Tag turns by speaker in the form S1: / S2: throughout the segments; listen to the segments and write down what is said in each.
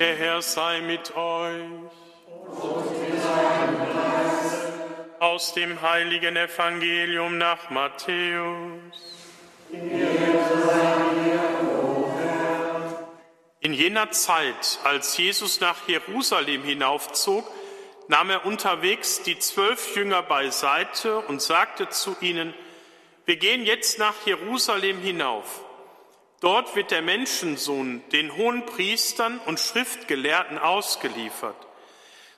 S1: Der Herr sei mit euch. Aus dem heiligen Evangelium nach Matthäus. In jener Zeit, als Jesus nach Jerusalem hinaufzog, nahm er unterwegs die zwölf Jünger beiseite und sagte zu ihnen, wir gehen jetzt nach Jerusalem hinauf. Dort wird der Menschensohn den hohen Priestern und Schriftgelehrten ausgeliefert.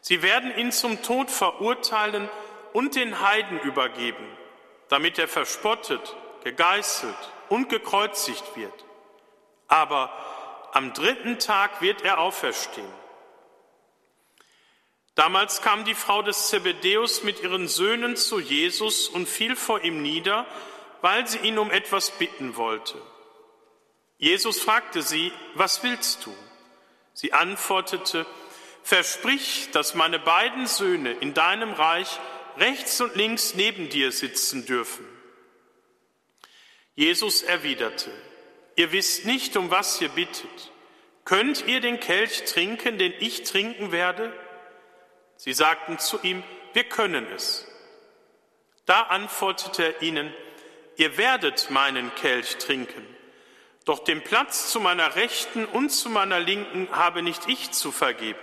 S1: Sie werden ihn zum Tod verurteilen und den Heiden übergeben, damit er verspottet, gegeißelt und gekreuzigt wird. Aber am dritten Tag wird er auferstehen. Damals kam die Frau des Zebedäus mit ihren Söhnen zu Jesus und fiel vor ihm nieder, weil sie ihn um etwas bitten wollte. Jesus fragte sie, was willst du? Sie antwortete, versprich, dass meine beiden Söhne in deinem Reich rechts und links neben dir sitzen dürfen. Jesus erwiderte, ihr wisst nicht, um was ihr bittet. Könnt ihr den Kelch trinken, den ich trinken werde? Sie sagten zu ihm, wir können es. Da antwortete er ihnen, ihr werdet meinen Kelch trinken doch den Platz zu meiner Rechten und zu meiner Linken habe nicht ich zu vergeben.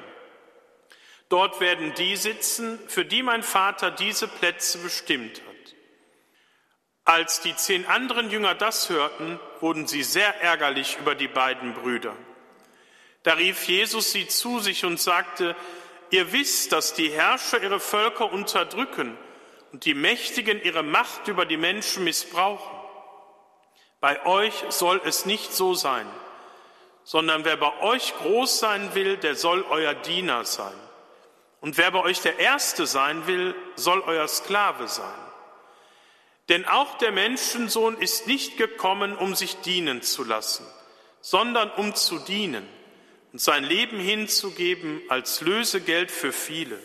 S1: Dort werden die sitzen, für die mein Vater diese Plätze bestimmt hat. Als die zehn anderen Jünger das hörten, wurden sie sehr ärgerlich über die beiden Brüder. Da rief Jesus sie zu sich und sagte, ihr wisst, dass die Herrscher ihre Völker unterdrücken und die Mächtigen ihre Macht über die Menschen missbrauchen. Bei euch soll es nicht so sein, sondern wer bei euch groß sein will, der soll euer Diener sein. Und wer bei euch der Erste sein will, soll euer Sklave sein. Denn auch der Menschensohn ist nicht gekommen, um sich dienen zu lassen, sondern um zu dienen und sein Leben hinzugeben als Lösegeld für viele.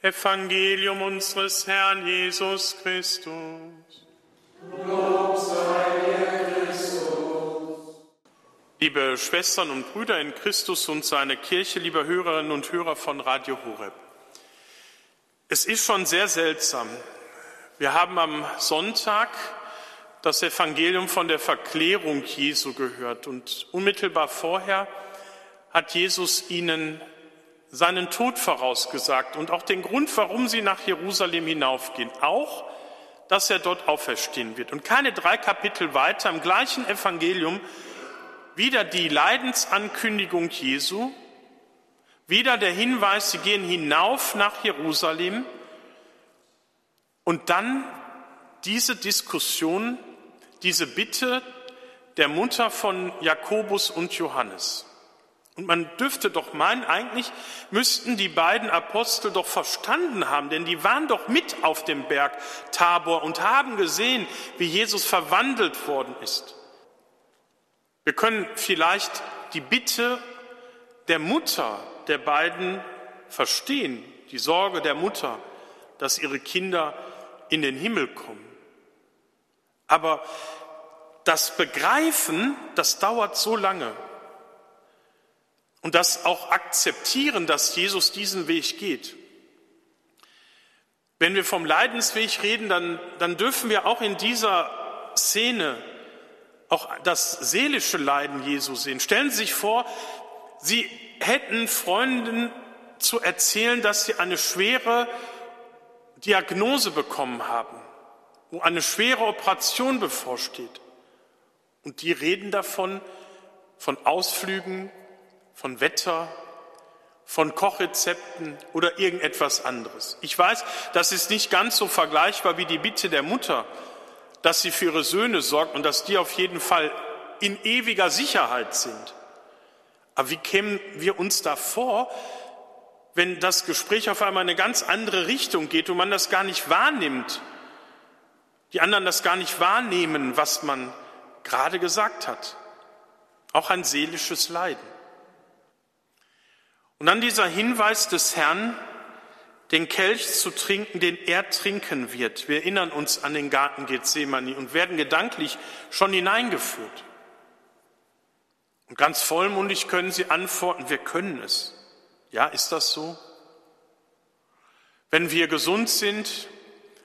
S1: Evangelium unseres Herrn Jesus Christus. Lob Liebe Schwestern und Brüder in Christus und seine Kirche, liebe Hörerinnen und Hörer von Radio Horeb. Es ist schon sehr seltsam. Wir haben am Sonntag das Evangelium von der Verklärung Jesu gehört und unmittelbar vorher hat Jesus ihnen seinen Tod vorausgesagt und auch den Grund, warum sie nach Jerusalem hinaufgehen. Auch, dass er dort auferstehen wird. Und keine drei Kapitel weiter im gleichen Evangelium wieder die Leidensankündigung Jesu, wieder der Hinweis, sie gehen hinauf nach Jerusalem und dann diese Diskussion, diese Bitte der Mutter von Jakobus und Johannes. Und man dürfte doch meinen, eigentlich müssten die beiden Apostel doch verstanden haben, denn die waren doch mit auf dem Berg Tabor und haben gesehen, wie Jesus verwandelt worden ist. Wir können vielleicht die Bitte der Mutter der beiden verstehen, die Sorge der Mutter, dass ihre Kinder in den Himmel kommen. Aber das Begreifen, das dauert so lange. Und das auch akzeptieren, dass Jesus diesen Weg geht. Wenn wir vom Leidensweg reden, dann, dann dürfen wir auch in dieser Szene auch das seelische Leiden Jesu sehen. Stellen Sie sich vor, Sie hätten Freunden zu erzählen, dass sie eine schwere Diagnose bekommen haben, wo eine schwere Operation bevorsteht. Und die reden davon, von Ausflügen, von Wetter, von Kochrezepten oder irgendetwas anderes. Ich weiß, das ist nicht ganz so vergleichbar wie die Bitte der Mutter, dass sie für ihre Söhne sorgt und dass die auf jeden Fall in ewiger Sicherheit sind. Aber wie kämen wir uns da vor, wenn das Gespräch auf einmal eine ganz andere Richtung geht und man das gar nicht wahrnimmt, die anderen das gar nicht wahrnehmen, was man gerade gesagt hat. Auch ein seelisches Leiden. Und dann dieser Hinweis des Herrn, den Kelch zu trinken, den er trinken wird. Wir erinnern uns an den Garten Gethsemane und werden gedanklich schon hineingeführt. Und ganz vollmundig können sie antworten, wir können es. Ja, ist das so? Wenn wir gesund sind,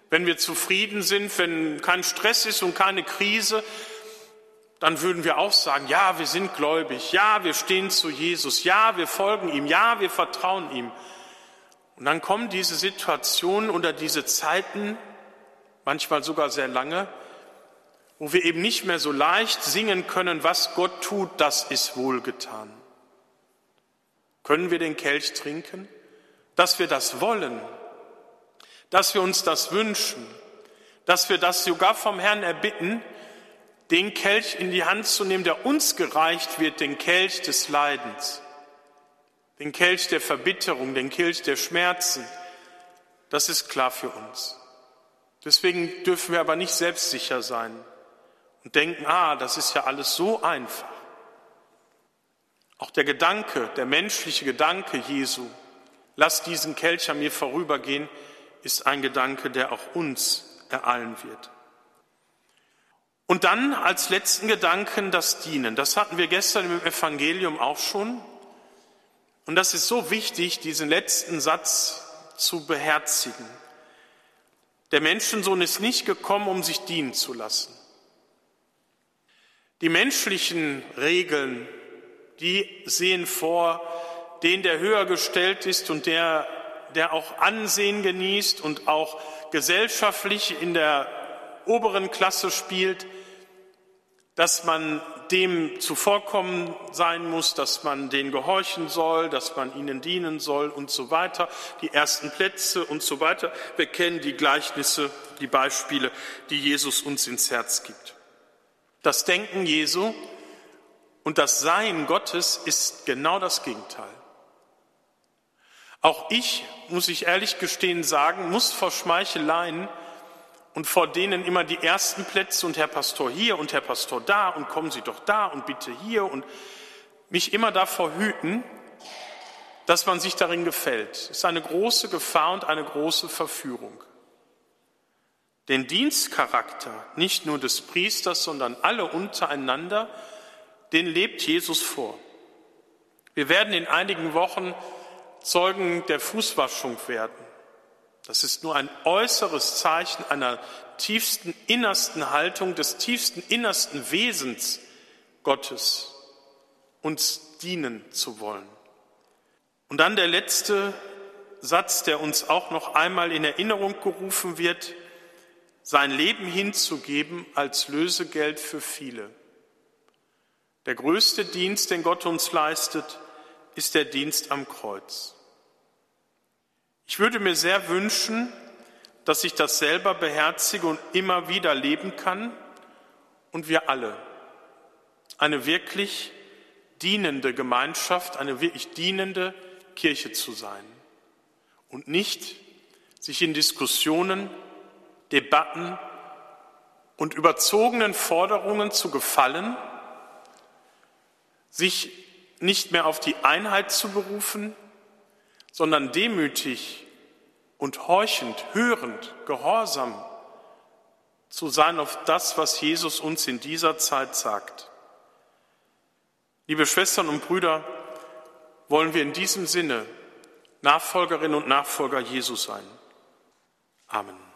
S1: wenn wir zufrieden sind, wenn kein Stress ist und keine Krise, dann würden wir auch sagen, ja, wir sind gläubig, ja, wir stehen zu Jesus, ja, wir folgen ihm, ja, wir vertrauen ihm. Und dann kommen diese Situationen oder diese Zeiten, manchmal sogar sehr lange, wo wir eben nicht mehr so leicht singen können, was Gott tut, das ist wohlgetan. Können wir den Kelch trinken? Dass wir das wollen, dass wir uns das wünschen, dass wir das sogar vom Herrn erbitten, den Kelch in die Hand zu nehmen, der uns gereicht wird, den Kelch des Leidens, den Kelch der Verbitterung, den Kelch der Schmerzen. Das ist klar für uns. Deswegen dürfen wir aber nicht selbstsicher sein und denken, ah, das ist ja alles so einfach. Auch der Gedanke, der menschliche Gedanke Jesu, lass diesen Kelch an mir vorübergehen, ist ein Gedanke, der auch uns ereilen wird. Und dann als letzten Gedanken das Dienen. Das hatten wir gestern im Evangelium auch schon. Und das ist so wichtig, diesen letzten Satz zu beherzigen. Der Menschensohn ist nicht gekommen, um sich dienen zu lassen. Die menschlichen Regeln, die sehen vor, den, der höher gestellt ist und der, der auch Ansehen genießt und auch gesellschaftlich in der oberen Klasse spielt, dass man dem zuvorkommen sein muss, dass man denen gehorchen soll, dass man ihnen dienen soll und so weiter, die ersten Plätze und so weiter. Wir kennen die Gleichnisse, die Beispiele, die Jesus uns ins Herz gibt. Das Denken Jesu und das Sein Gottes ist genau das Gegenteil. Auch ich, muss ich ehrlich gestehen sagen, muss vor Schmeicheleien und vor denen immer die ersten Plätze und Herr Pastor hier und Herr Pastor da und kommen Sie doch da und bitte hier und mich immer davor hüten, dass man sich darin gefällt. Das ist eine große Gefahr und eine große Verführung. Den Dienstcharakter nicht nur des Priesters, sondern alle untereinander, den lebt Jesus vor. Wir werden in einigen Wochen Zeugen der Fußwaschung werden. Das ist nur ein äußeres Zeichen einer tiefsten, innersten Haltung, des tiefsten, innersten Wesens Gottes, uns dienen zu wollen. Und dann der letzte Satz, der uns auch noch einmal in Erinnerung gerufen wird, sein Leben hinzugeben als Lösegeld für viele. Der größte Dienst, den Gott uns leistet, ist der Dienst am Kreuz. Ich würde mir sehr wünschen, dass ich das selber beherzige und immer wieder leben kann und wir alle. Eine wirklich dienende Gemeinschaft, eine wirklich dienende Kirche zu sein und nicht sich in Diskussionen, Debatten und überzogenen Forderungen zu gefallen, sich nicht mehr auf die Einheit zu berufen, sondern demütig und horchend, hörend, gehorsam zu sein auf das, was Jesus uns in dieser Zeit sagt. Liebe Schwestern und Brüder, wollen wir in diesem Sinne Nachfolgerinnen und Nachfolger Jesu sein. Amen.